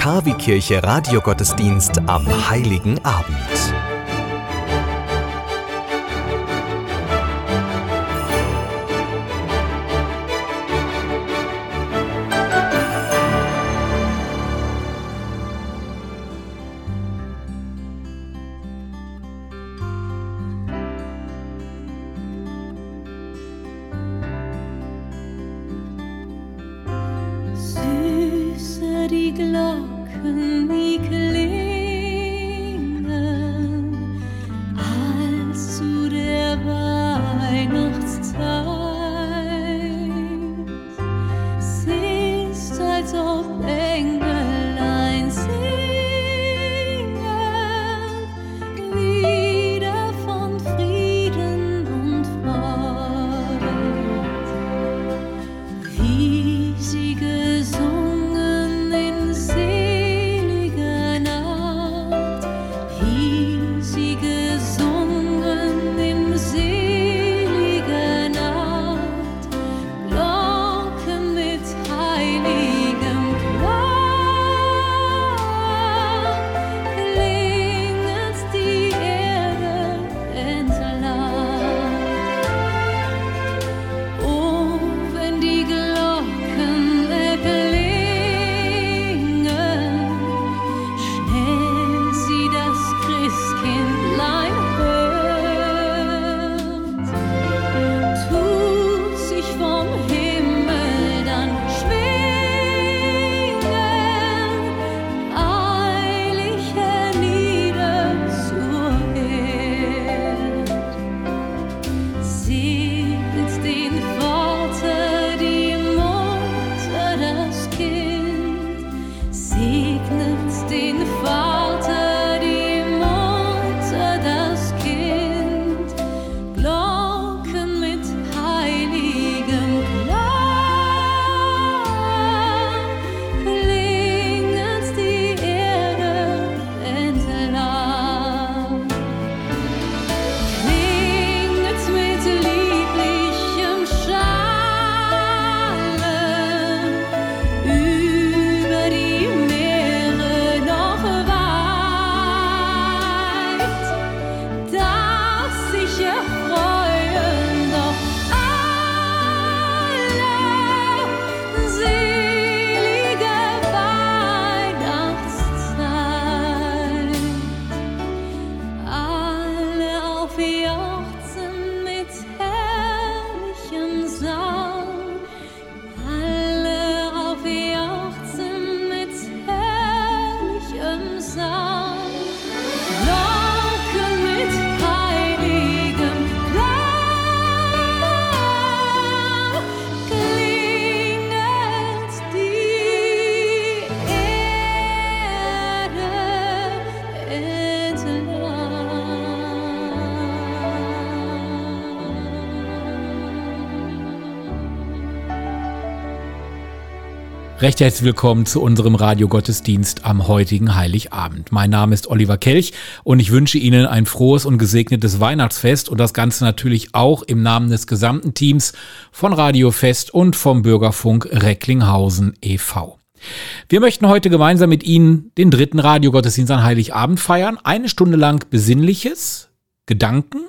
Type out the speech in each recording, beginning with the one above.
Der Kavi-Kirche Radiogottesdienst am Heiligen Abend. Recht herzlich willkommen zu unserem Radiogottesdienst am heutigen Heiligabend. Mein Name ist Oliver Kelch und ich wünsche Ihnen ein frohes und gesegnetes Weihnachtsfest und das Ganze natürlich auch im Namen des gesamten Teams von Radio Fest und vom Bürgerfunk Recklinghausen e.V. Wir möchten heute gemeinsam mit Ihnen den dritten Radiogottesdienst an Heiligabend feiern. Eine Stunde lang Besinnliches, Gedanken,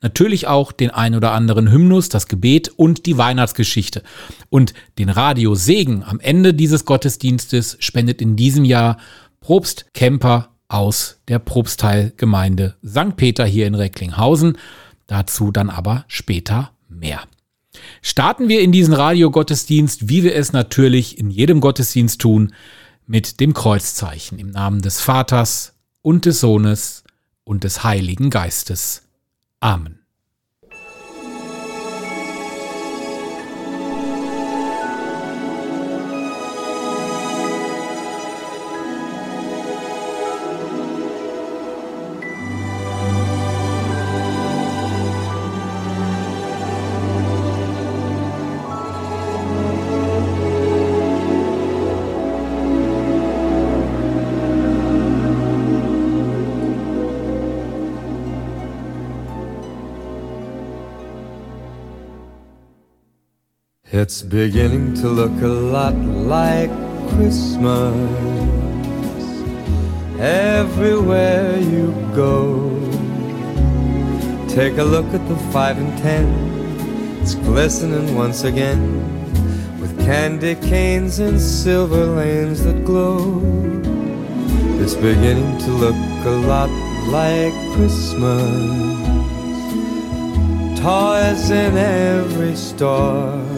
natürlich auch den ein oder anderen Hymnus, das Gebet und die Weihnachtsgeschichte. Und den Radiosegen am Ende dieses Gottesdienstes spendet in diesem Jahr Probst Kemper aus der Probstteilgemeinde St. Peter hier in Recklinghausen. Dazu dann aber später mehr. Starten wir in diesen Radiogottesdienst, wie wir es natürlich in jedem Gottesdienst tun, mit dem Kreuzzeichen im Namen des Vaters und des Sohnes und des Heiligen Geistes. Amen. It's beginning to look a lot like Christmas everywhere you go. Take a look at the five and ten, it's glistening once again with candy canes and silver lanes that glow. It's beginning to look a lot like Christmas. Toys in every store.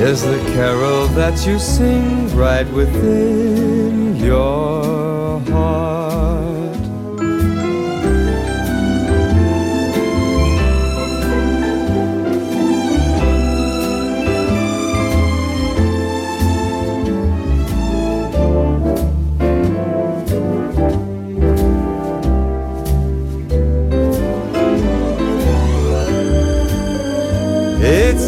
is the carol that you sing right within your heart. It's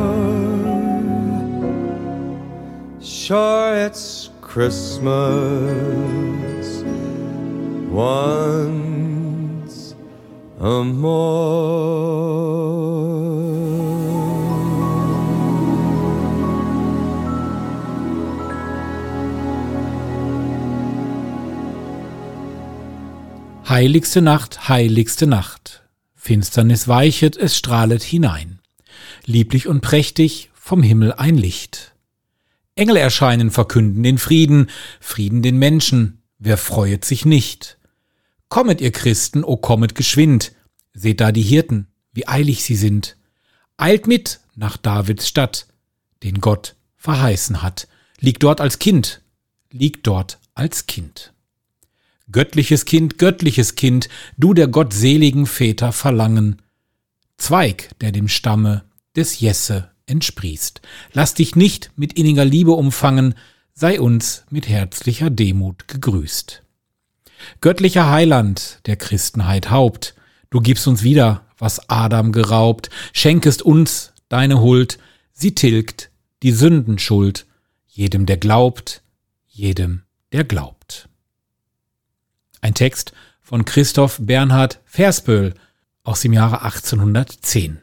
Sure, it's Christmas once more. Heiligste Nacht, heiligste Nacht. Finsternis weichet, es strahlet hinein. Lieblich und prächtig vom Himmel ein Licht. Engel erscheinen, verkünden den Frieden, Frieden den Menschen, wer freuet sich nicht? Kommet, ihr Christen, o kommet geschwind, seht da die Hirten, wie eilig sie sind. Eilt mit nach Davids Stadt, den Gott verheißen hat. Liegt dort als Kind, liegt dort als Kind. Göttliches Kind, göttliches Kind, du der gottseligen Väter Verlangen. Zweig, der dem Stamme des Jesse entsprießt. Lass dich nicht mit inniger Liebe umfangen, sei uns mit herzlicher Demut gegrüßt. Göttlicher Heiland, der Christenheit Haupt, du gibst uns wieder, was Adam geraubt, schenkest uns deine Huld, sie tilgt die Sündenschuld, jedem, der glaubt, jedem, der glaubt. Ein Text von Christoph Bernhard Versböhl aus dem Jahre 1810.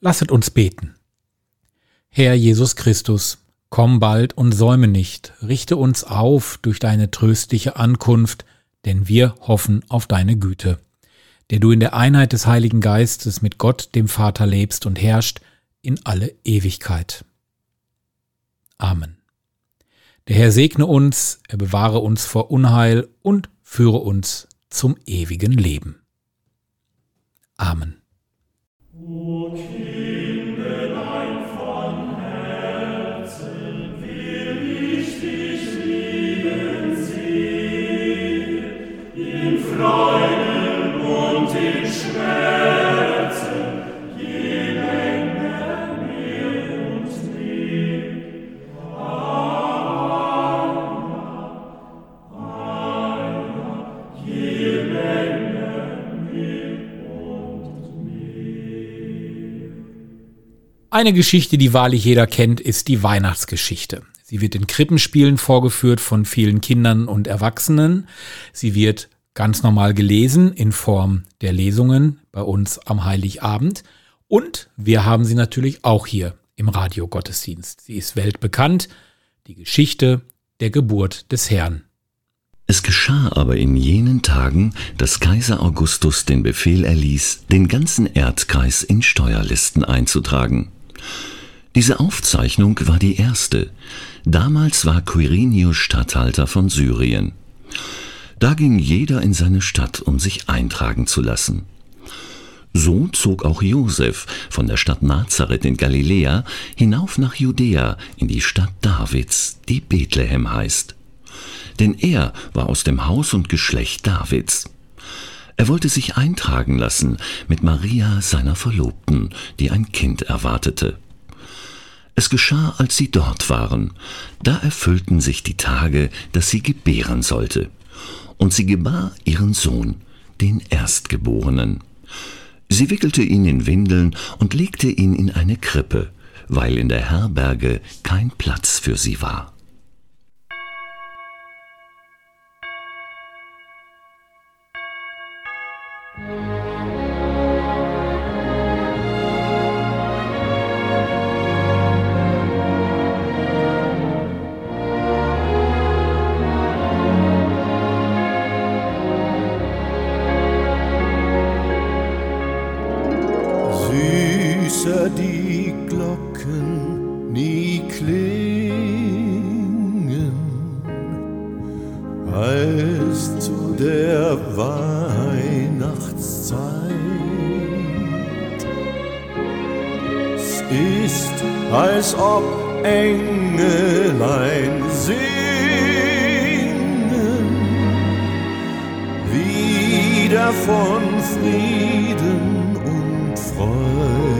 Lasset uns beten. Herr Jesus Christus, komm bald und säume nicht, richte uns auf durch deine tröstliche Ankunft, denn wir hoffen auf deine Güte, der du in der Einheit des Heiligen Geistes mit Gott, dem Vater, lebst und herrscht in alle Ewigkeit. Amen. Der Herr segne uns, er bewahre uns vor Unheil und führe uns zum ewigen Leben. Amen. Eine Geschichte, die wahrlich jeder kennt, ist die Weihnachtsgeschichte. Sie wird in Krippenspielen vorgeführt von vielen Kindern und Erwachsenen. Sie wird ganz normal gelesen in Form der Lesungen bei uns am Heiligabend. Und wir haben sie natürlich auch hier im Radiogottesdienst. Sie ist weltbekannt, die Geschichte der Geburt des Herrn. Es geschah aber in jenen Tagen, dass Kaiser Augustus den Befehl erließ, den ganzen Erdkreis in Steuerlisten einzutragen. Diese Aufzeichnung war die erste. Damals war Quirinius Statthalter von Syrien. Da ging jeder in seine Stadt, um sich eintragen zu lassen. So zog auch Josef von der Stadt Nazareth in Galiläa hinauf nach Judäa in die Stadt Davids, die Bethlehem heißt. Denn er war aus dem Haus und Geschlecht Davids. Er wollte sich eintragen lassen mit Maria, seiner Verlobten, die ein Kind erwartete. Es geschah, als sie dort waren. Da erfüllten sich die Tage, dass sie gebären sollte. Und sie gebar ihren Sohn, den Erstgeborenen. Sie wickelte ihn in Windeln und legte ihn in eine Krippe, weil in der Herberge kein Platz für sie war. Ob Engelein singen, wieder von Frieden und Freud,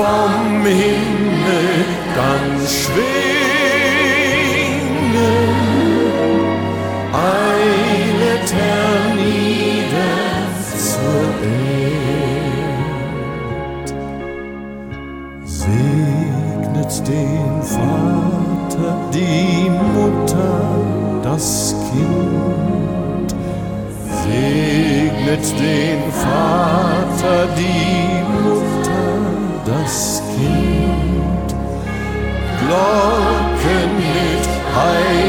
vom Himmel ganz schwingen, eilet hernieder zur Erd. Segnet den Vater, die Mutter, das Kind. Segnet den locken mit Heil.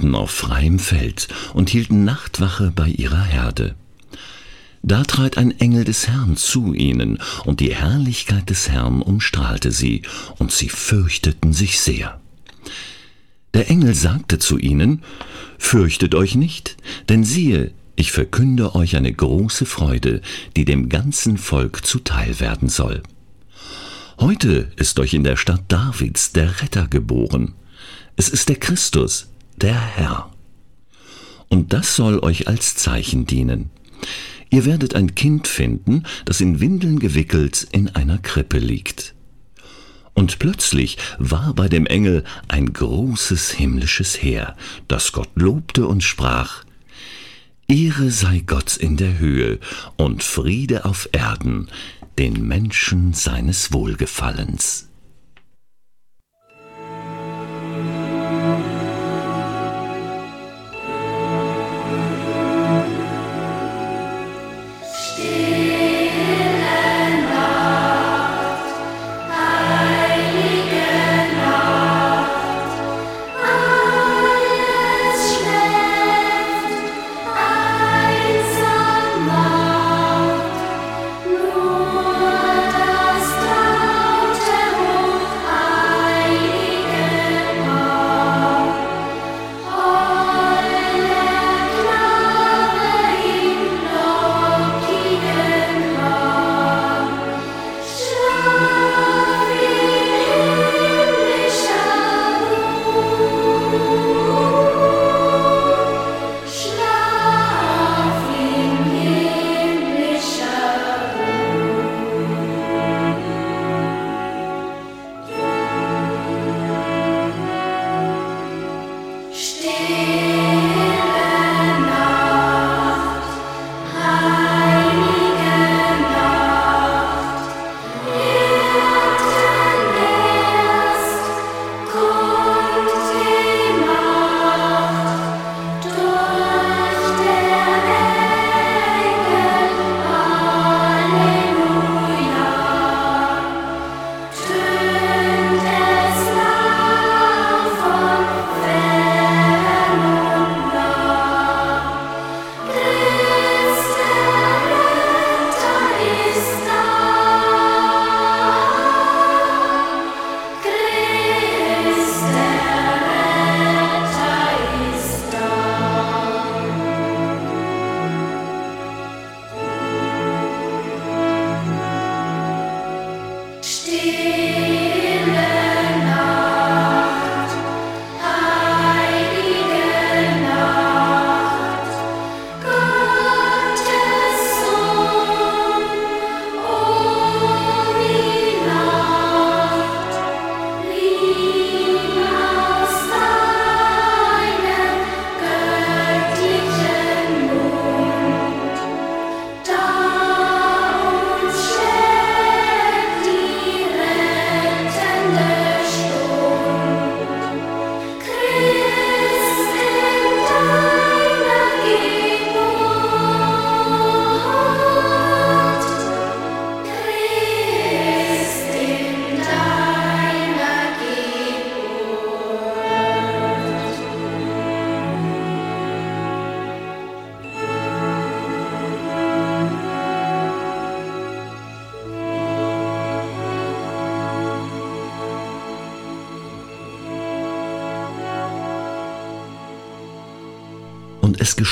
Hirten auf freiem Feld und hielten Nachtwache bei ihrer Herde. Da trat ein Engel des Herrn zu ihnen, und die Herrlichkeit des Herrn umstrahlte sie, und sie fürchteten sich sehr. Der Engel sagte zu ihnen, Fürchtet euch nicht, denn siehe, ich verkünde euch eine große Freude, die dem ganzen Volk zuteil werden soll. Heute ist euch in der Stadt Davids der Retter geboren. Es ist der Christus, der Herr. Und das soll euch als Zeichen dienen. Ihr werdet ein Kind finden, das in Windeln gewickelt in einer Krippe liegt. Und plötzlich war bei dem Engel ein großes himmlisches Heer, das Gott lobte und sprach, Ehre sei Gott in der Höhe und Friede auf Erden, den Menschen seines Wohlgefallens.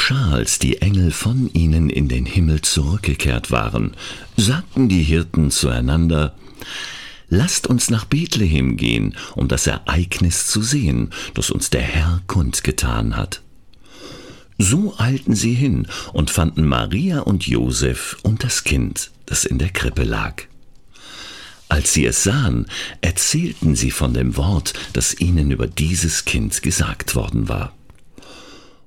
Geschah, als die Engel von ihnen in den Himmel zurückgekehrt waren, sagten die Hirten zueinander, Lasst uns nach Bethlehem gehen, um das Ereignis zu sehen, das uns der Herr kundgetan hat. So eilten sie hin und fanden Maria und Josef und das Kind, das in der Krippe lag. Als sie es sahen, erzählten sie von dem Wort, das ihnen über dieses Kind gesagt worden war.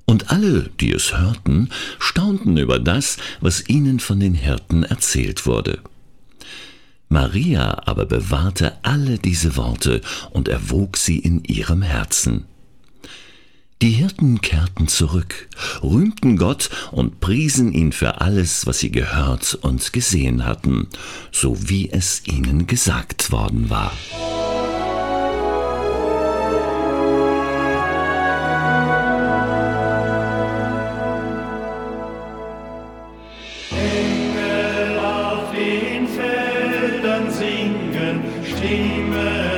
Und alle, die es hörten, staunten über das, was ihnen von den Hirten erzählt wurde. Maria aber bewahrte alle diese Worte und erwog sie in ihrem Herzen. Die Hirten kehrten zurück, rühmten Gott und priesen ihn für alles, was sie gehört und gesehen hatten, so wie es ihnen gesagt worden war. Singen,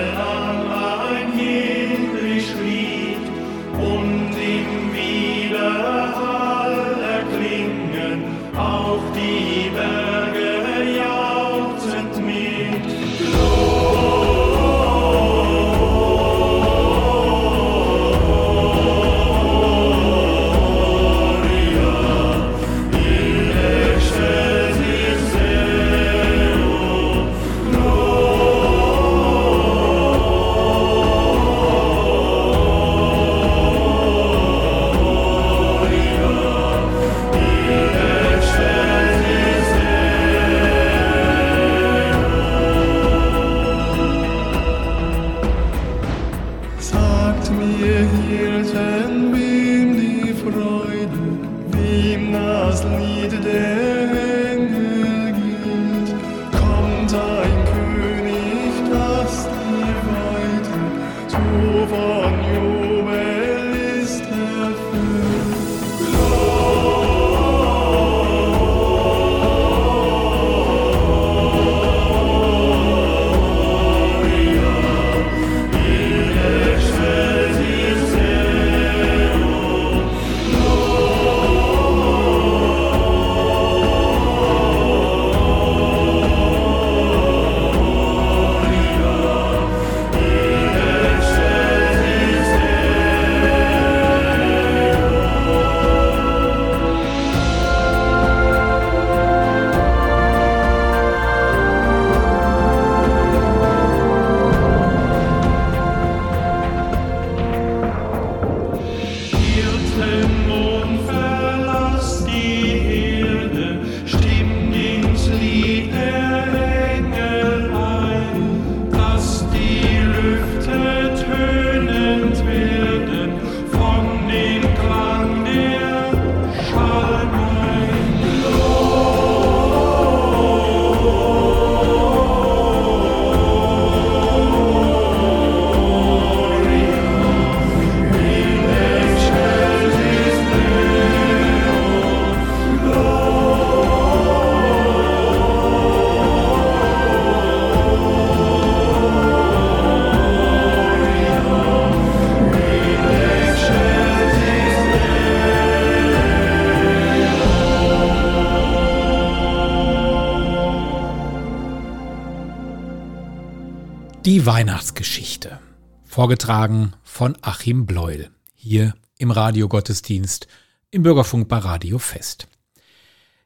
Weihnachtsgeschichte. Vorgetragen von Achim Bleuel. Hier im Radiogottesdienst im Bürgerfunk bei Radio Fest.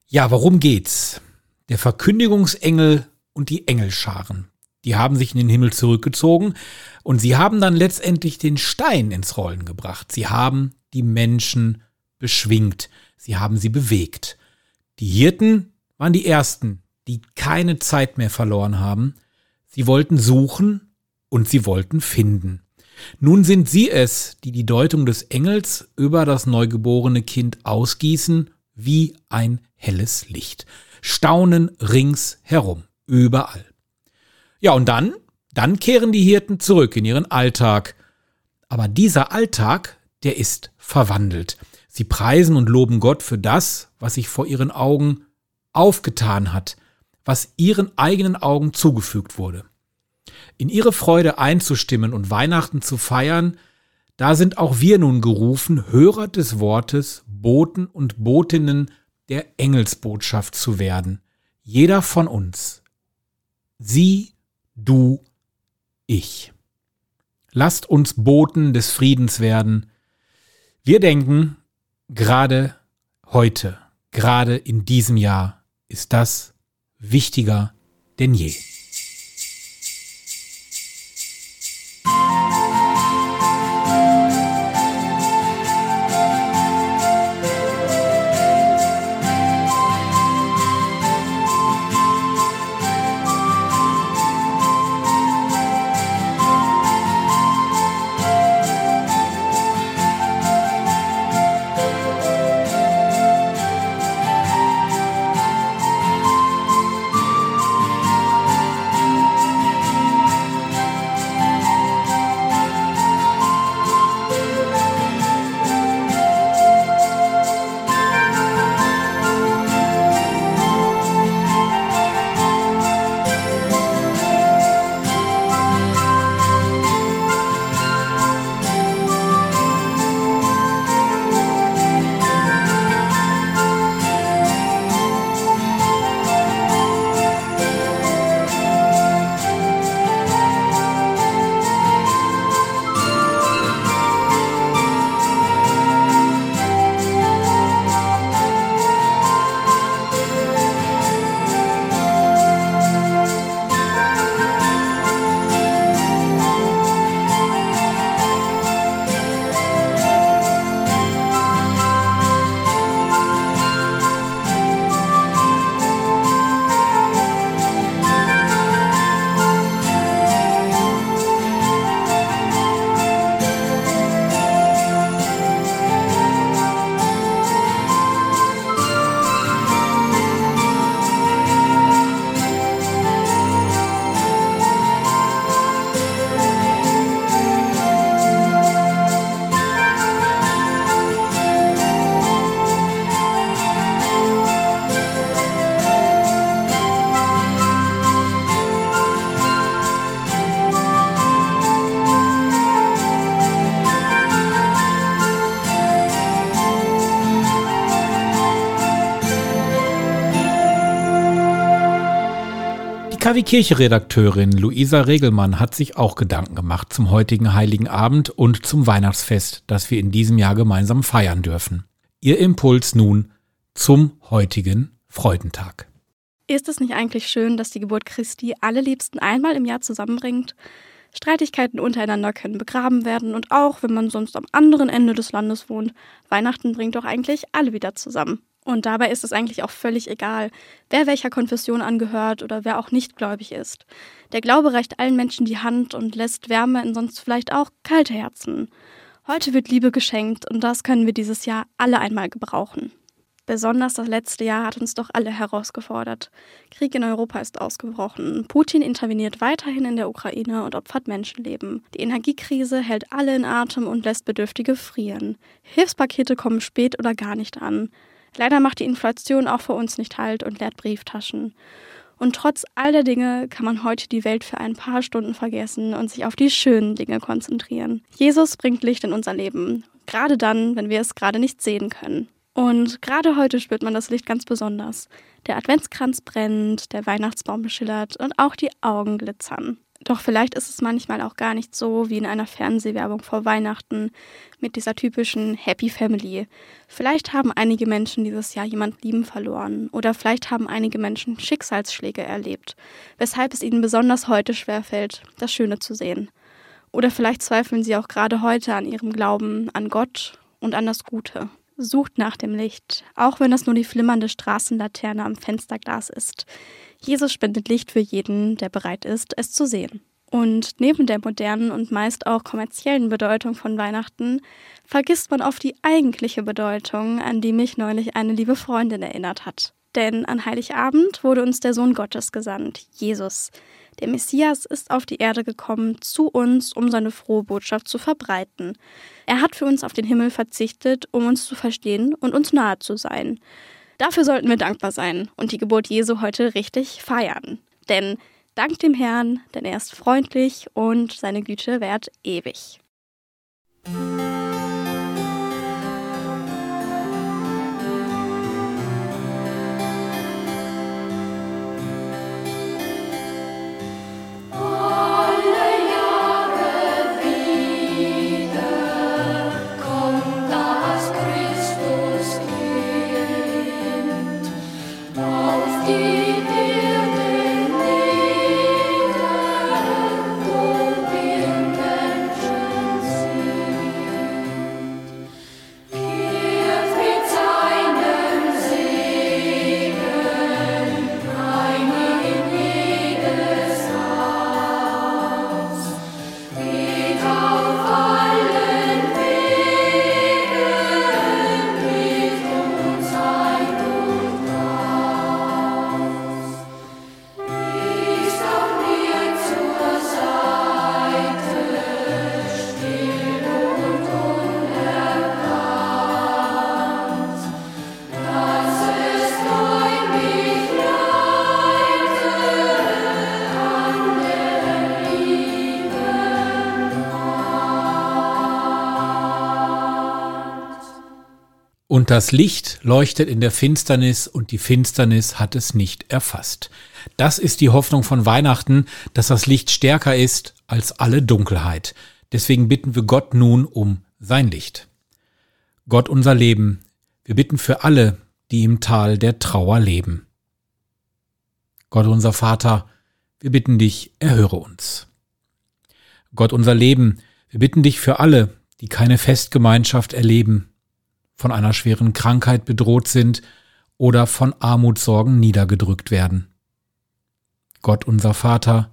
Ja, worum geht's? Der Verkündigungsengel und die Engelscharen. Die haben sich in den Himmel zurückgezogen und sie haben dann letztendlich den Stein ins Rollen gebracht. Sie haben die Menschen beschwingt. Sie haben sie bewegt. Die Hirten waren die ersten, die keine Zeit mehr verloren haben. Sie wollten suchen und sie wollten finden. Nun sind sie es, die die Deutung des Engels über das neugeborene Kind ausgießen wie ein helles Licht. Staunen rings herum, überall. Ja, und dann, dann kehren die Hirten zurück in ihren Alltag. Aber dieser Alltag, der ist verwandelt. Sie preisen und loben Gott für das, was sich vor ihren Augen aufgetan hat, was ihren eigenen Augen zugefügt wurde. In ihre Freude einzustimmen und Weihnachten zu feiern, Da sind auch wir nun gerufen, Hörer des Wortes, Boten und Botinnen der Engelsbotschaft zu werden. Jeder von uns. Sie, du, ich. Lasst uns Boten des Friedens werden. Wir denken, gerade heute, gerade in diesem Jahr ist das wichtiger denn je. Kirche-Redakteurin Luisa Regelmann hat sich auch Gedanken gemacht zum heutigen Heiligen Abend und zum Weihnachtsfest, das wir in diesem Jahr gemeinsam feiern dürfen. Ihr Impuls nun zum heutigen Freudentag. Ist es nicht eigentlich schön, dass die Geburt Christi alle Liebsten einmal im Jahr zusammenbringt? Streitigkeiten untereinander können begraben werden und auch wenn man sonst am anderen Ende des Landes wohnt, Weihnachten bringt doch eigentlich alle wieder zusammen. Und dabei ist es eigentlich auch völlig egal, wer welcher Konfession angehört oder wer auch nicht gläubig ist. Der Glaube reicht allen Menschen die Hand und lässt Wärme in sonst vielleicht auch kalte Herzen. Heute wird Liebe geschenkt und das können wir dieses Jahr alle einmal gebrauchen. Besonders das letzte Jahr hat uns doch alle herausgefordert. Krieg in Europa ist ausgebrochen. Putin interveniert weiterhin in der Ukraine und opfert Menschenleben. Die Energiekrise hält alle in Atem und lässt Bedürftige frieren. Hilfspakete kommen spät oder gar nicht an. Leider macht die Inflation auch für uns nicht Halt und leert Brieftaschen. Und trotz all der Dinge kann man heute die Welt für ein paar Stunden vergessen und sich auf die schönen Dinge konzentrieren. Jesus bringt Licht in unser Leben, gerade dann, wenn wir es gerade nicht sehen können. Und gerade heute spürt man das Licht ganz besonders. Der Adventskranz brennt, der Weihnachtsbaum schillert und auch die Augen glitzern. Doch vielleicht ist es manchmal auch gar nicht so wie in einer Fernsehwerbung vor Weihnachten mit dieser typischen Happy Family. Vielleicht haben einige Menschen dieses Jahr jemand lieben verloren oder vielleicht haben einige Menschen Schicksalsschläge erlebt, weshalb es ihnen besonders heute schwerfällt, das Schöne zu sehen. Oder vielleicht zweifeln sie auch gerade heute an ihrem Glauben an Gott und an das Gute. Sucht nach dem Licht, auch wenn es nur die flimmernde Straßenlaterne am Fensterglas ist. Jesus spendet Licht für jeden, der bereit ist, es zu sehen. Und neben der modernen und meist auch kommerziellen Bedeutung von Weihnachten vergisst man oft die eigentliche Bedeutung, an die mich neulich eine liebe Freundin erinnert hat. Denn an Heiligabend wurde uns der Sohn Gottes gesandt, Jesus. Der Messias ist auf die Erde gekommen, zu uns, um seine frohe Botschaft zu verbreiten. Er hat für uns auf den Himmel verzichtet, um uns zu verstehen und uns nahe zu sein. Dafür sollten wir dankbar sein und die Geburt Jesu heute richtig feiern. Denn dank dem Herrn, denn er ist freundlich und seine Güte währt ewig. Und das Licht leuchtet in der Finsternis und die Finsternis hat es nicht erfasst. Das ist die Hoffnung von Weihnachten, dass das Licht stärker ist als alle Dunkelheit. Deswegen bitten wir Gott nun um sein Licht. Gott unser Leben, wir bitten für alle, die im Tal der Trauer leben. Gott unser Vater, wir bitten dich, erhöre uns. Gott unser Leben, wir bitten dich für alle, die keine Festgemeinschaft erleben, von einer schweren Krankheit bedroht sind oder von Armutssorgen niedergedrückt werden. Gott unser Vater,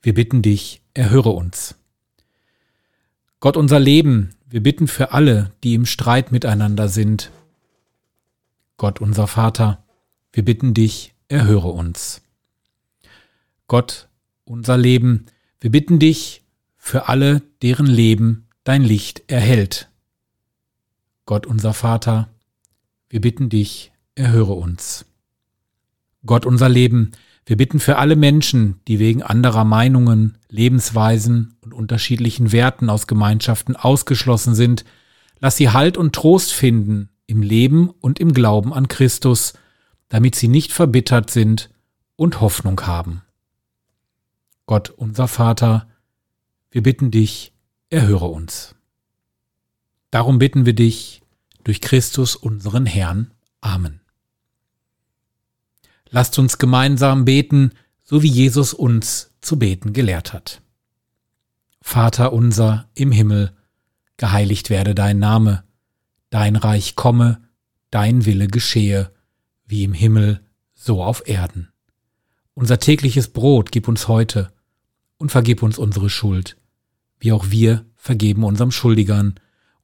wir bitten dich, erhöre uns. Gott unser Leben, wir bitten für alle, die im Streit miteinander sind. Gott unser Vater, wir bitten dich, erhöre uns. Gott unser Leben, wir bitten dich für alle, deren Leben dein Licht erhält. Gott unser Vater, wir bitten dich, erhöre uns. Gott unser Leben, wir bitten für alle Menschen, die wegen anderer Meinungen, Lebensweisen und unterschiedlichen Werten aus Gemeinschaften ausgeschlossen sind, lass sie Halt und Trost finden im Leben und im Glauben an Christus, damit sie nicht verbittert sind und Hoffnung haben. Gott unser Vater, wir bitten dich, erhöre uns. Darum bitten wir dich durch Christus unseren Herrn. Amen. Lasst uns gemeinsam beten, so wie Jesus uns zu beten gelehrt hat. Vater unser im Himmel, geheiligt werde dein Name, dein Reich komme, dein Wille geschehe, wie im Himmel, so auf Erden. Unser tägliches Brot gib uns heute und vergib uns unsere Schuld, wie auch wir vergeben unserem Schuldigern,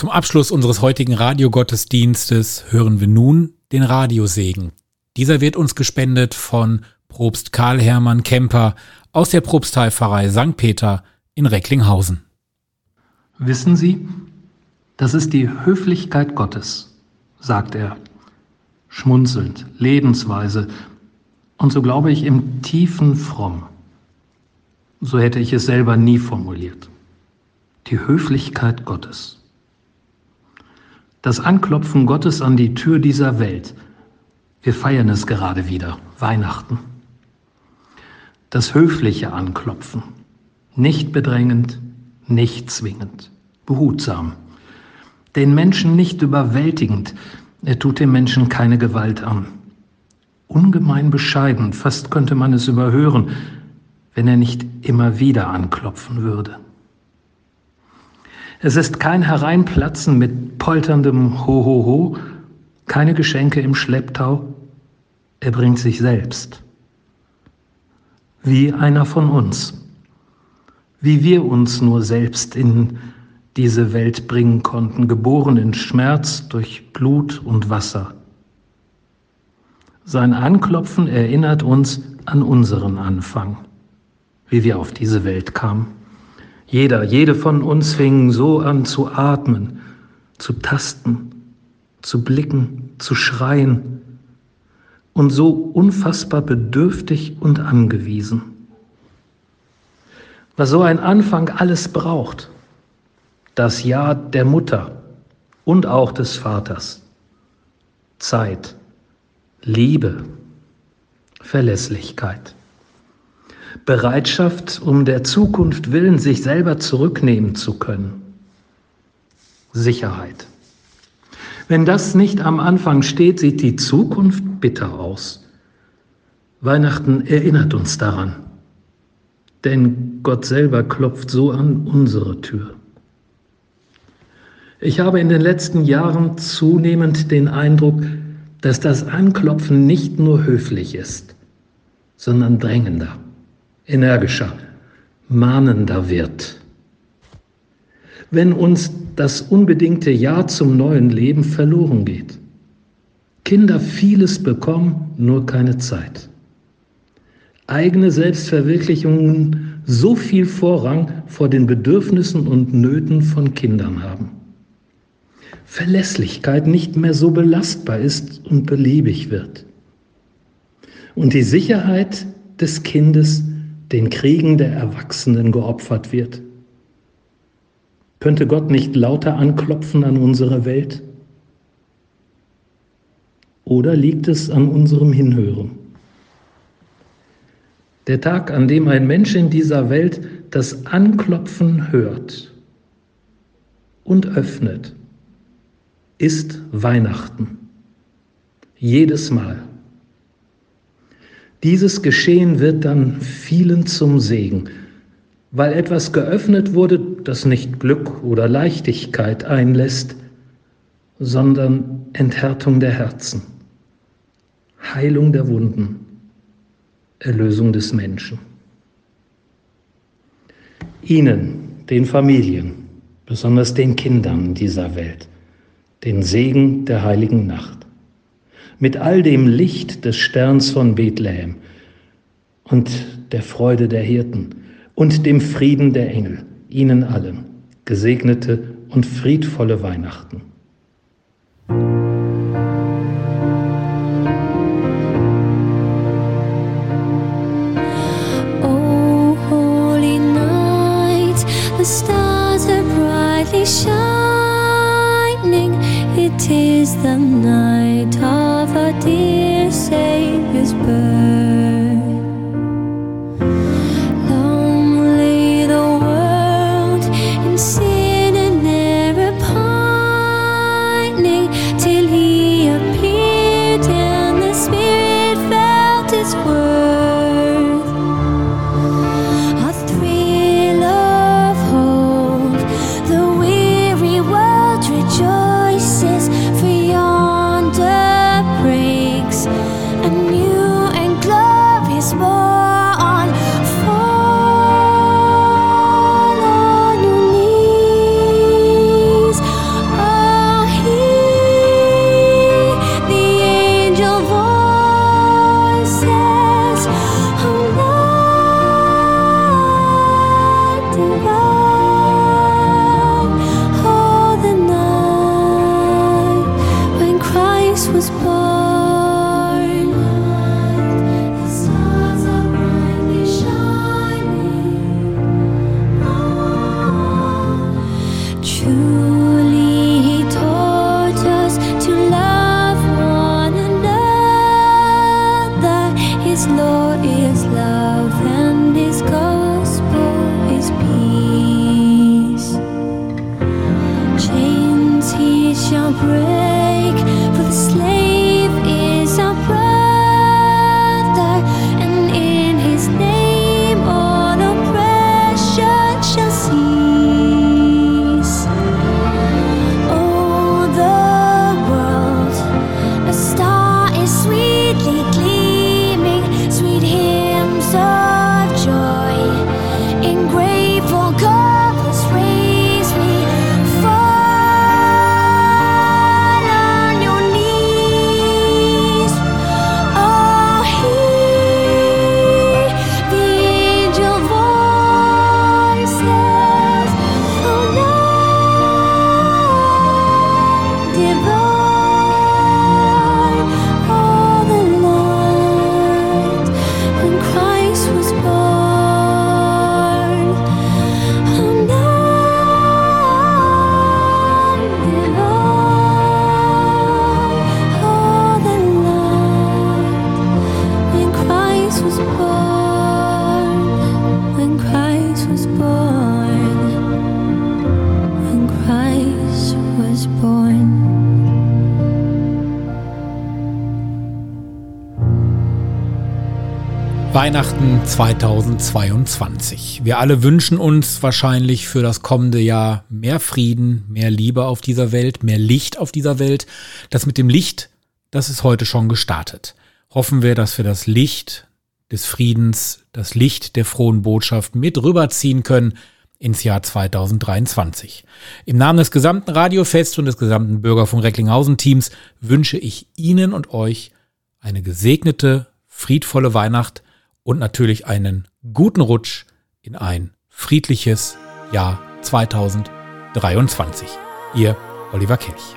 Zum Abschluss unseres heutigen Radiogottesdienstes hören wir nun den Radiosegen. Dieser wird uns gespendet von Propst Karl Hermann Kemper aus der Propsteilpfarrei St. Peter in Recklinghausen. Wissen Sie, das ist die Höflichkeit Gottes, sagt er, schmunzelnd, lebensweise und so glaube ich im tiefen fromm. So hätte ich es selber nie formuliert. Die Höflichkeit Gottes. Das Anklopfen Gottes an die Tür dieser Welt. Wir feiern es gerade wieder, Weihnachten. Das höfliche Anklopfen, nicht bedrängend, nicht zwingend, behutsam. Den Menschen nicht überwältigend, er tut dem Menschen keine Gewalt an. Ungemein bescheiden, fast könnte man es überhören, wenn er nicht immer wieder anklopfen würde. Es ist kein Hereinplatzen mit polterndem Ho-Ho-Ho, keine Geschenke im Schlepptau, er bringt sich selbst. Wie einer von uns, wie wir uns nur selbst in diese Welt bringen konnten, geboren in Schmerz durch Blut und Wasser. Sein Anklopfen erinnert uns an unseren Anfang, wie wir auf diese Welt kamen. Jeder, jede von uns fing so an zu atmen, zu tasten, zu blicken, zu schreien und so unfassbar bedürftig und angewiesen. Was so ein Anfang alles braucht, das Ja der Mutter und auch des Vaters. Zeit, Liebe, Verlässlichkeit. Bereitschaft, um der Zukunft willen sich selber zurücknehmen zu können. Sicherheit. Wenn das nicht am Anfang steht, sieht die Zukunft bitter aus. Weihnachten erinnert uns daran, denn Gott selber klopft so an unsere Tür. Ich habe in den letzten Jahren zunehmend den Eindruck, dass das Anklopfen nicht nur höflich ist, sondern drängender energischer, mahnender wird. Wenn uns das unbedingte Ja zum neuen Leben verloren geht. Kinder vieles bekommen, nur keine Zeit. Eigene Selbstverwirklichungen so viel Vorrang vor den Bedürfnissen und Nöten von Kindern haben. Verlässlichkeit nicht mehr so belastbar ist und beliebig wird. Und die Sicherheit des Kindes den Kriegen der Erwachsenen geopfert wird? Könnte Gott nicht lauter anklopfen an unsere Welt? Oder liegt es an unserem Hinhören? Der Tag, an dem ein Mensch in dieser Welt das Anklopfen hört und öffnet, ist Weihnachten. Jedes Mal. Dieses Geschehen wird dann vielen zum Segen, weil etwas geöffnet wurde, das nicht Glück oder Leichtigkeit einlässt, sondern Enthärtung der Herzen, Heilung der Wunden, Erlösung des Menschen. Ihnen, den Familien, besonders den Kindern dieser Welt, den Segen der heiligen Nacht mit all dem Licht des Sterns von Bethlehem und der Freude der Hirten und dem Frieden der Engel, ihnen allen gesegnete und friedvolle Weihnachten. Oh, holy night, the stars are brightly shining. It is the night of dear Savior's birth. Weihnachten 2022. Wir alle wünschen uns wahrscheinlich für das kommende Jahr mehr Frieden, mehr Liebe auf dieser Welt, mehr Licht auf dieser Welt. Das mit dem Licht, das ist heute schon gestartet. Hoffen wir, dass wir das Licht des Friedens, das Licht der frohen Botschaft mit rüberziehen können ins Jahr 2023. Im Namen des gesamten Radiofest und des gesamten Bürgerfunk Recklinghausen Teams wünsche ich Ihnen und euch eine gesegnete, friedvolle Weihnacht und natürlich einen guten Rutsch in ein friedliches Jahr 2023. Ihr Oliver Kelch.